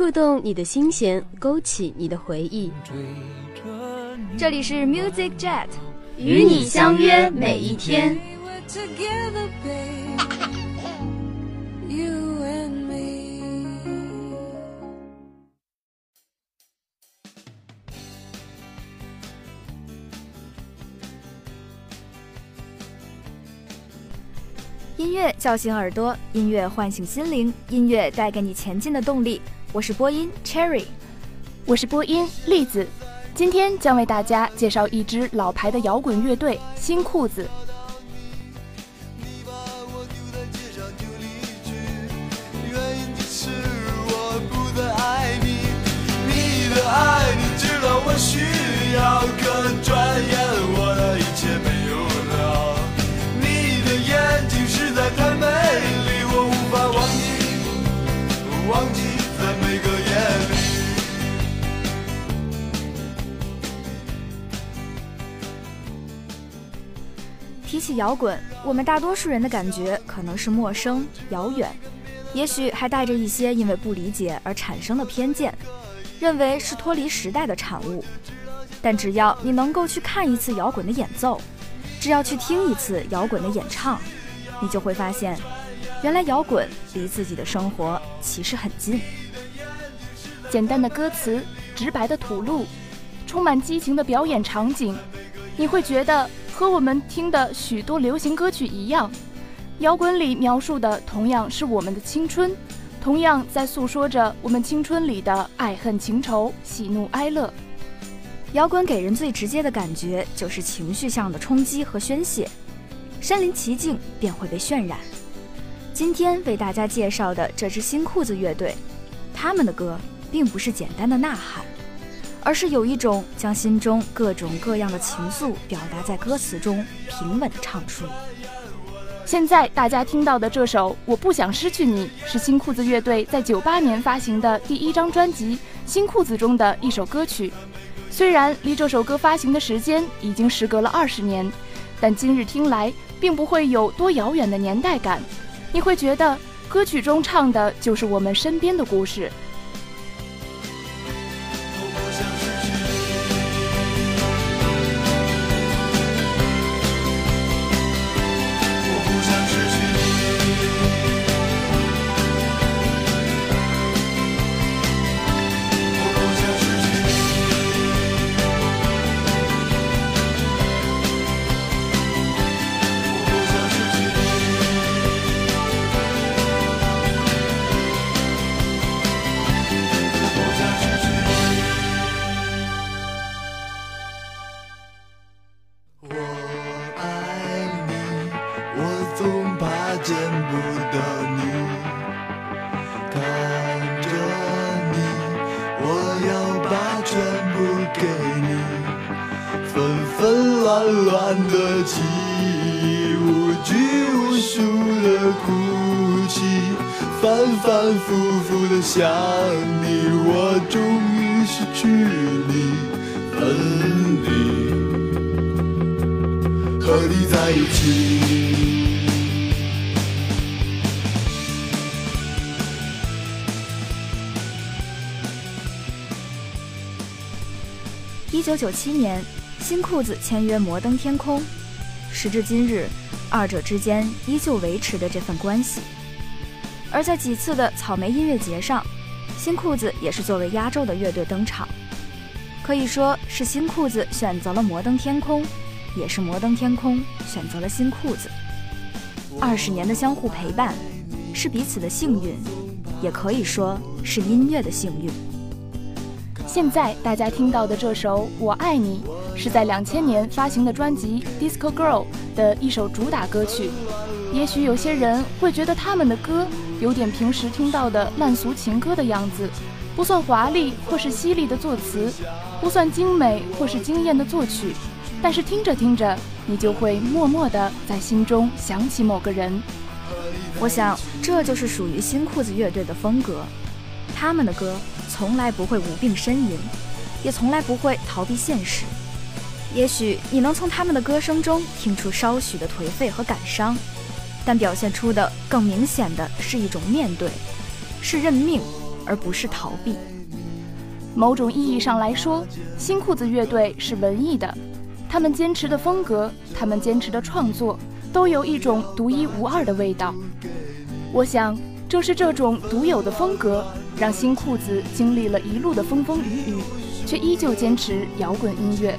触动你的心弦，勾起你的回忆。这里是 Music Jet，与你相约每一天。音乐叫醒耳朵，音乐唤醒心灵，音乐带给你前进的动力。我是播音 Cherry，我是播音栗子，今天将为大家介绍一支老牌的摇滚乐队新裤子。提起摇滚，我们大多数人的感觉可能是陌生、遥远，也许还带着一些因为不理解而产生的偏见，认为是脱离时代的产物。但只要你能够去看一次摇滚的演奏，只要去听一次摇滚的演唱，你就会发现，原来摇滚离自己的生活其实很近。简单的歌词，直白的吐露，充满激情的表演场景，你会觉得。和我们听的许多流行歌曲一样，摇滚里描述的同样是我们的青春，同样在诉说着我们青春里的爱恨情仇、喜怒哀乐。摇滚给人最直接的感觉就是情绪上的冲击和宣泄，身临其境便会被渲染。今天为大家介绍的这支新裤子乐队，他们的歌并不是简单的呐喊。而是有一种将心中各种各样的情愫表达在歌词中，平稳唱出。现在大家听到的这首《我不想失去你》，是新裤子乐队在九八年发行的第一张专辑《新裤子》中的一首歌曲。虽然离这首歌发行的时间已经时隔了二十年，但今日听来并不会有多遥远的年代感。你会觉得歌曲中唱的就是我们身边的故事。乱乱的记忆无拘无束的哭泣反反复复的想你我终于失去你分离和你在一起一九九七年新裤子签约摩登天空，时至今日，二者之间依旧维持着这份关系。而在几次的草莓音乐节上，新裤子也是作为压轴的乐队登场，可以说是新裤子选择了摩登天空，也是摩登天空选择了新裤子。二十年的相互陪伴，是彼此的幸运，也可以说是音乐的幸运。现在大家听到的这首《我爱你》，是在两千年发行的专辑《Disco Girl》的一首主打歌曲。也许有些人会觉得他们的歌。有点平时听到的烂俗情歌的样子，不算华丽或是犀利的作词，不算精美或是惊艳的作曲，但是听着听着，你就会默默地在心中想起某个人。我想，这就是属于新裤子乐队的风格。他们的歌从来不会无病呻吟，也从来不会逃避现实。也许你能从他们的歌声中听出稍许的颓废和感伤，但表现出的更明显的是一种面对，是认命，而不是逃避。某种意义上来说，新裤子乐队是文艺的，他们坚持的风格，他们坚持的创作，都有一种独一无二的味道。我想，正是这种独有的风格，让新裤子经历了一路的风风雨雨，却依旧坚持摇滚音乐。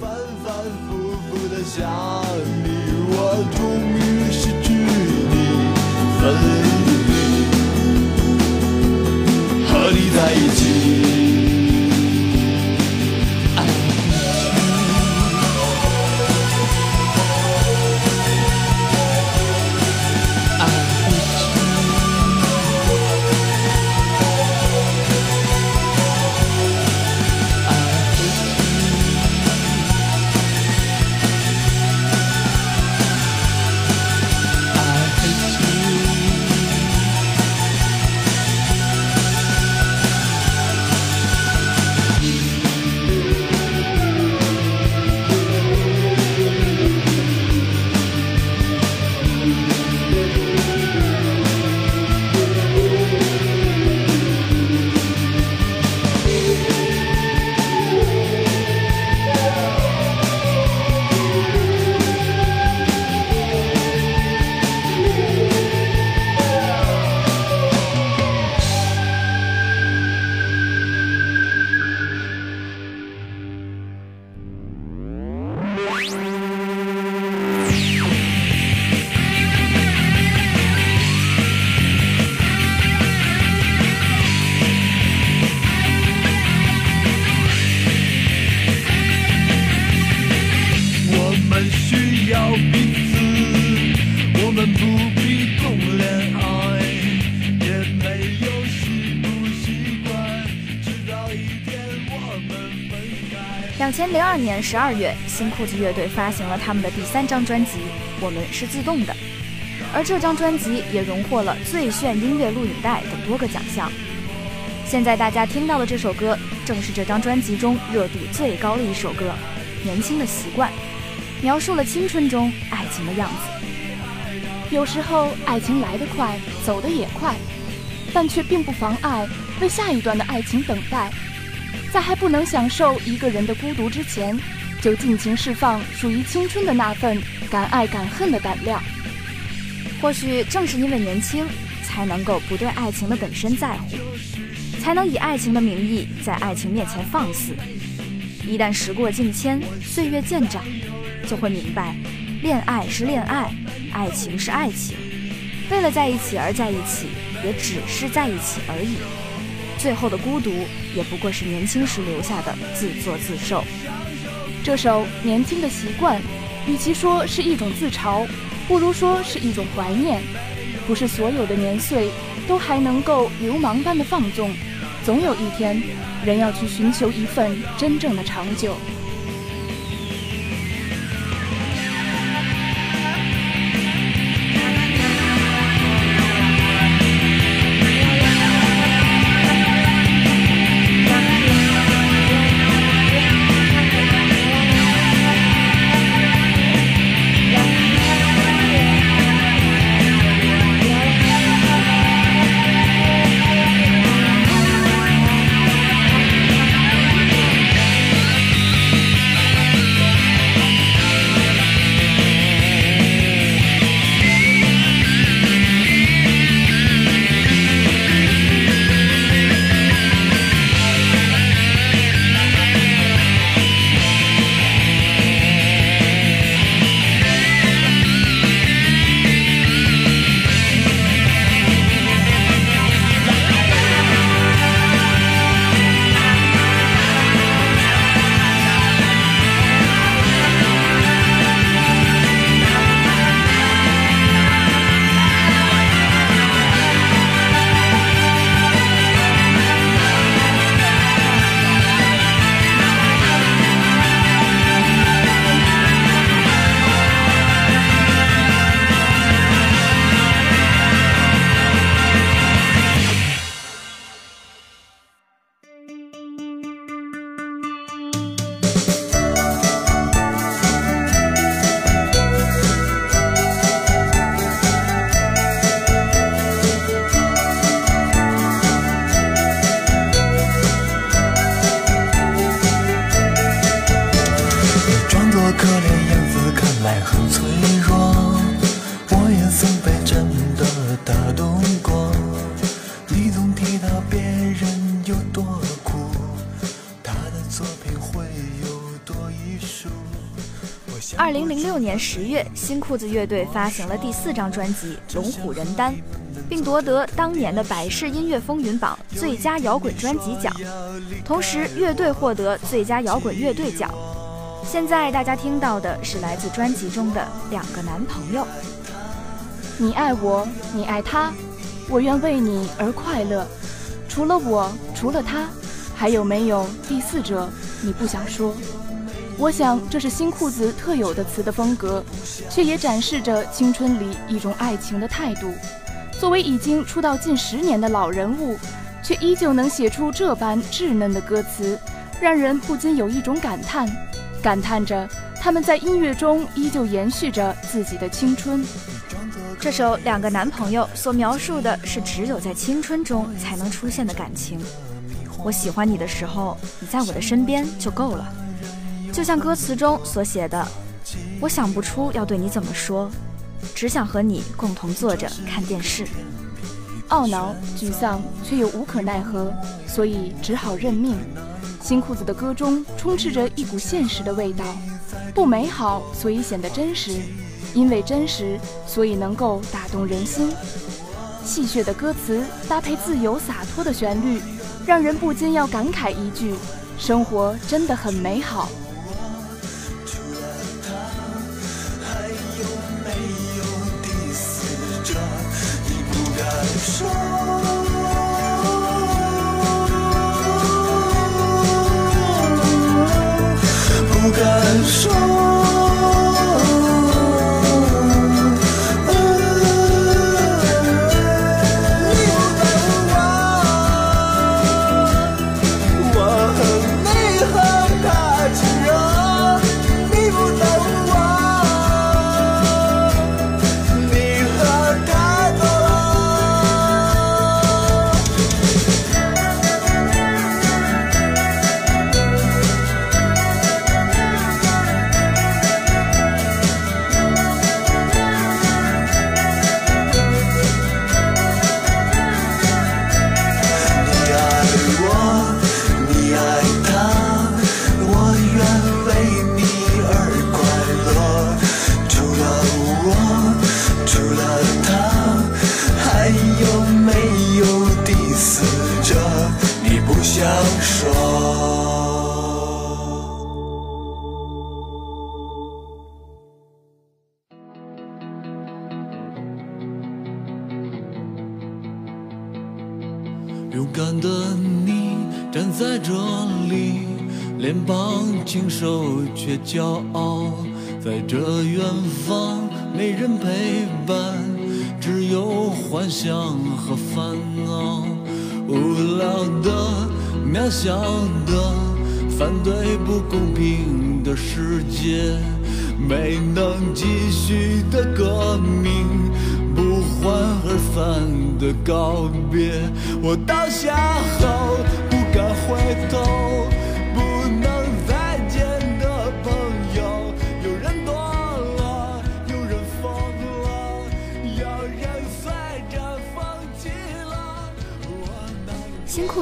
反反复复的想你，我终于失去你，分离，和你在一起。两千零二年十二月，新裤子乐队发行了他们的第三张专辑《我们是自动的》，而这张专辑也荣获了最炫音乐录影带等多个奖项。现在大家听到的这首歌，正是这张专辑中热度最高的一首歌，《年轻的习惯》，描述了青春中爱情的样子。有时候，爱情来得快，走得也快，但却并不妨碍为下一段的爱情等待。在还不能享受一个人的孤独之前，就尽情释放属于青春的那份敢爱敢恨的胆量。或许正是因为年轻，才能够不对爱情的本身在乎，才能以爱情的名义在爱情面前放肆。一旦时过境迁，岁月渐长，就会明白，恋爱是恋爱，爱情是爱情，为了在一起而在一起，也只是在一起而已。最后的孤独，也不过是年轻时留下的自作自受。这首《年轻的习惯》，与其说是一种自嘲，不如说是一种怀念。不是所有的年岁都还能够流氓般的放纵，总有一天，人要去寻求一份真正的长久。二零零六年十月，新裤子乐队发行了第四张专辑《龙虎人丹》，并夺得当年的百事音乐风云榜最佳摇滚专辑奖，同时乐队获得最佳摇滚乐队奖。现在大家听到的是来自专辑中的《两个男朋友》。你爱我，你爱他，我愿为你而快乐。除了我，除了他，还有没有第四者？你不想说。我想这是新裤子特有的词的风格，却也展示着青春里一种爱情的态度。作为已经出道近十年的老人物，却依旧能写出这般稚嫩的歌词，让人不禁有一种感叹，感叹着他们在音乐中依旧延续着自己的青春。这首《两个男朋友》所描述的是只有在青春中才能出现的感情。我喜欢你的时候，你在我的身边就够了。就像歌词中所写的，我想不出要对你怎么说，只想和你共同坐着看电视。懊恼、沮丧，却又无可奈何，所以只好认命。新裤子的歌中充斥着一股现实的味道，不美好，所以显得真实；因为真实，所以能够打动人心。戏谑的歌词搭配自由洒脱的旋律，让人不禁要感慨一句：生活真的很美好。勇敢的你站在这里，脸庞清瘦却骄傲。在这远方，没人陪伴，只有幻想和烦恼。无聊的、渺小的，反对不公平的世界，没能继续的革命。不欢而散的告别，我大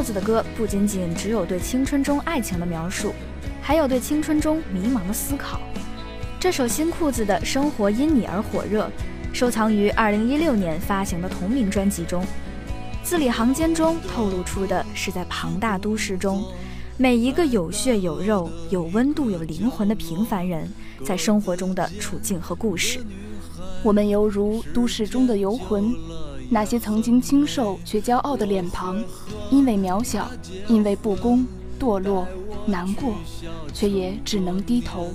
子的歌不仅仅只有对青春中爱情的描述，还有对青春中迷茫的思考。这首新裤子的生活因你而火热。收藏于二零一六年发行的同名专辑中，字里行间中透露出的是在庞大都市中，每一个有血有肉、有温度、有灵魂的平凡人在生活中的处境和故事。我们犹如都市中的游魂，那些曾经清瘦却骄傲的脸庞，因为渺小，因为不公，堕落，难过，却也只能低头。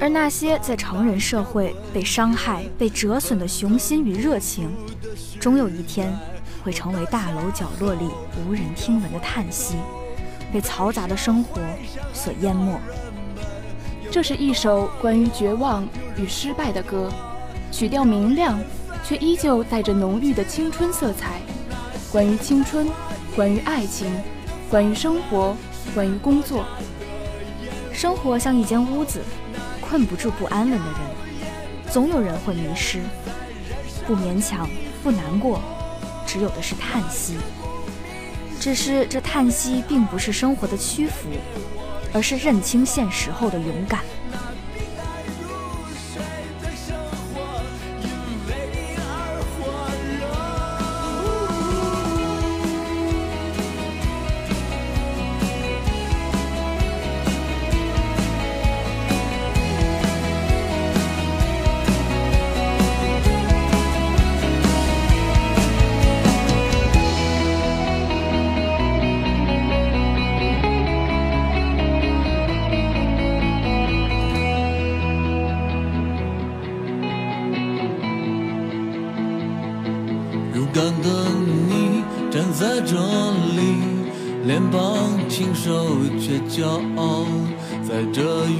而那些在成人社会被伤害、被折损的雄心与热情，终有一天会成为大楼角落里无人听闻的叹息，被嘈杂的生活所淹没。这是一首关于绝望与失败的歌，曲调明亮，却依旧带着浓郁的青春色彩。关于青春，关于爱情，关于生活，关于工作。生活像一间屋子。困不住不安稳的人，总有人会迷失。不勉强，不难过，只有的是叹息。只是这叹息并不是生活的屈服，而是认清现实后的勇敢。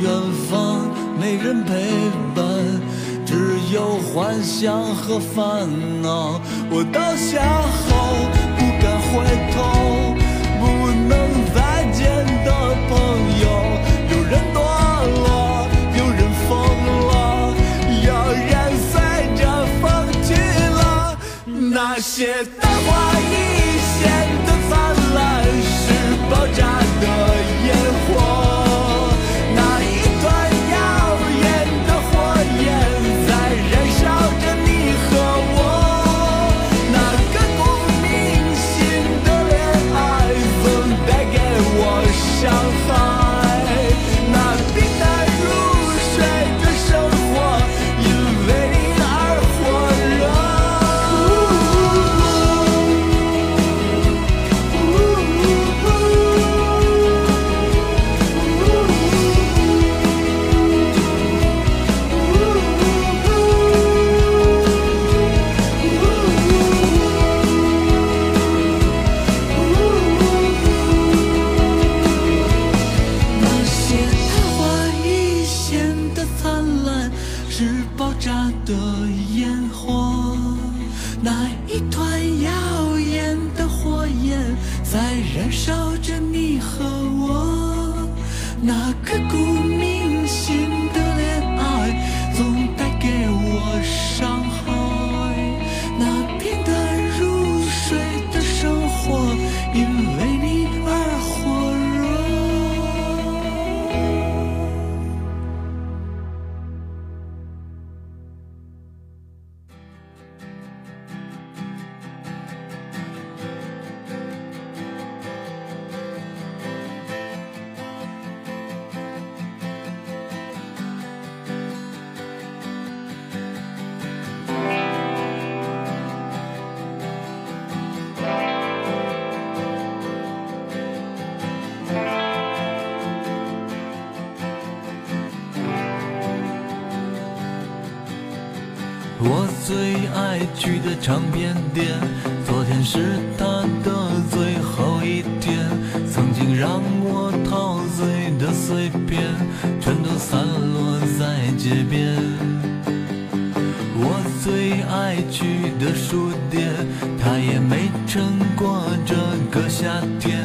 远方没人陪伴，只有幻想和烦恼。我倒下后不敢回头，不能再见的朋友，有人堕落，有人疯了，有人随着风去了。那些的花我最爱去的唱片店，昨天是他的最后一天。曾经让我陶醉的碎片，全都散落在街边。我最爱去的书店，他也没撑过这个夏天。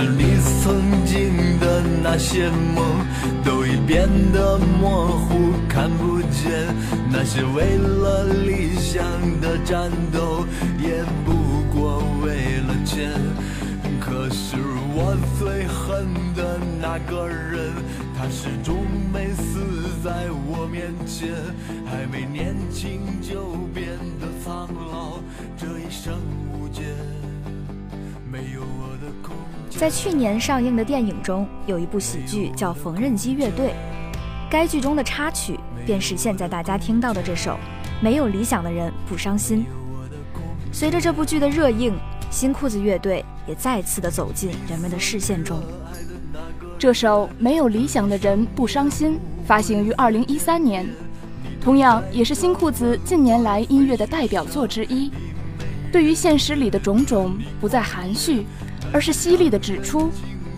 是你曾经的。那些梦都已变得模糊，看不见那些为了理想的战斗，也不过为了钱。可是我最恨的那个人，他始终没死在我面前，还没年轻就变得苍老，这一生无解，在去年上映的电影中，有一部喜剧叫《缝纫机乐队》，该剧中的插曲便是现在大家听到的这首《没有理想的人不伤心》。随着这部剧的热映，新裤子乐队也再次的走进人们的视线中。这首《没有理想的人不伤心》发行于二零一三年，同样也是新裤子近年来音乐的代表作之一。对于现实里的种种，不再含蓄。而是犀利地指出，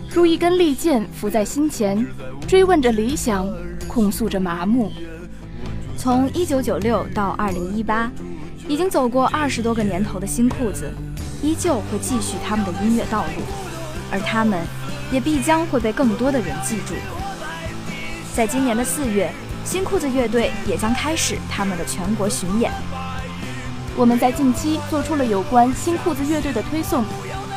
如一根利剑伏在心前，追问着理想，控诉着麻木。从一九九六到二零一八，已经走过二十多个年头的新裤子，依旧会继续他们的音乐道路。而他们也必将会被更多的人记住。在今年的四月，新裤子乐队也将开始他们的全国巡演。我们在近期做出了有关新裤子乐队的推送，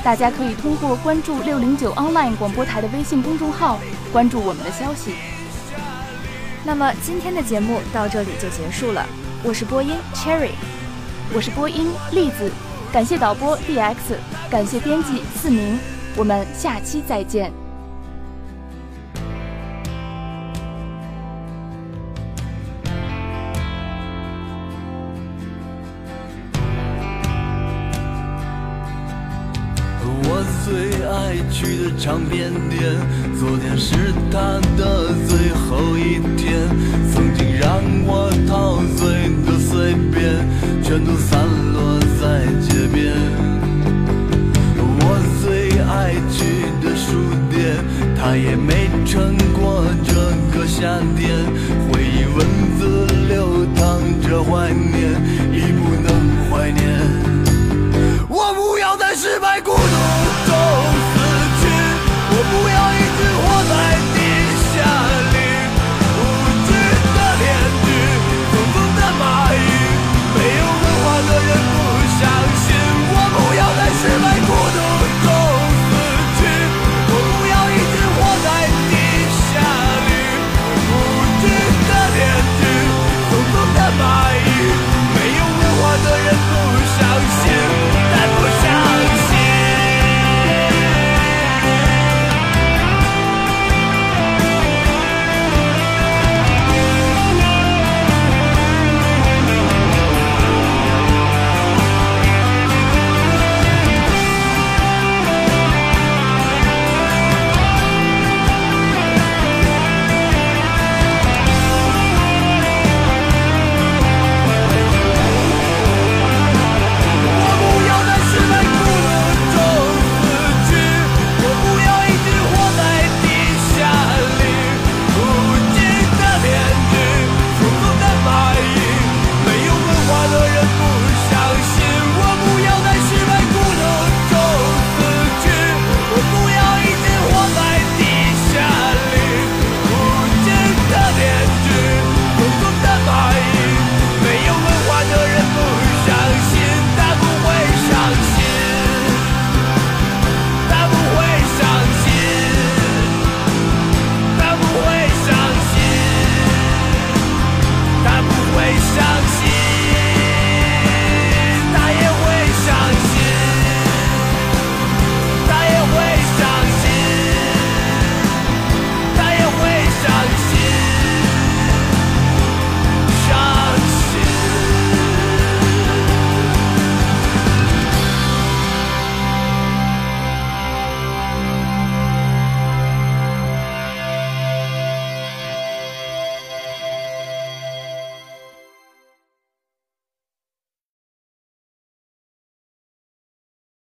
大家可以通过关注六零九 online 广播台的微信公众号关注我们的消息。那么今天的节目到这里就结束了，我是播音 Cherry，我是播音栗子，感谢导播 DX，感谢编辑四明，我们下期再见。爱去的唱片店，昨天是他的最后一天。曾经让我陶醉的碎片，全都散落在街边。我最爱去的书店，他也没撑过这个夏天。回忆文字流淌着怀念，已不能怀念。我不要再失败，孤独。see my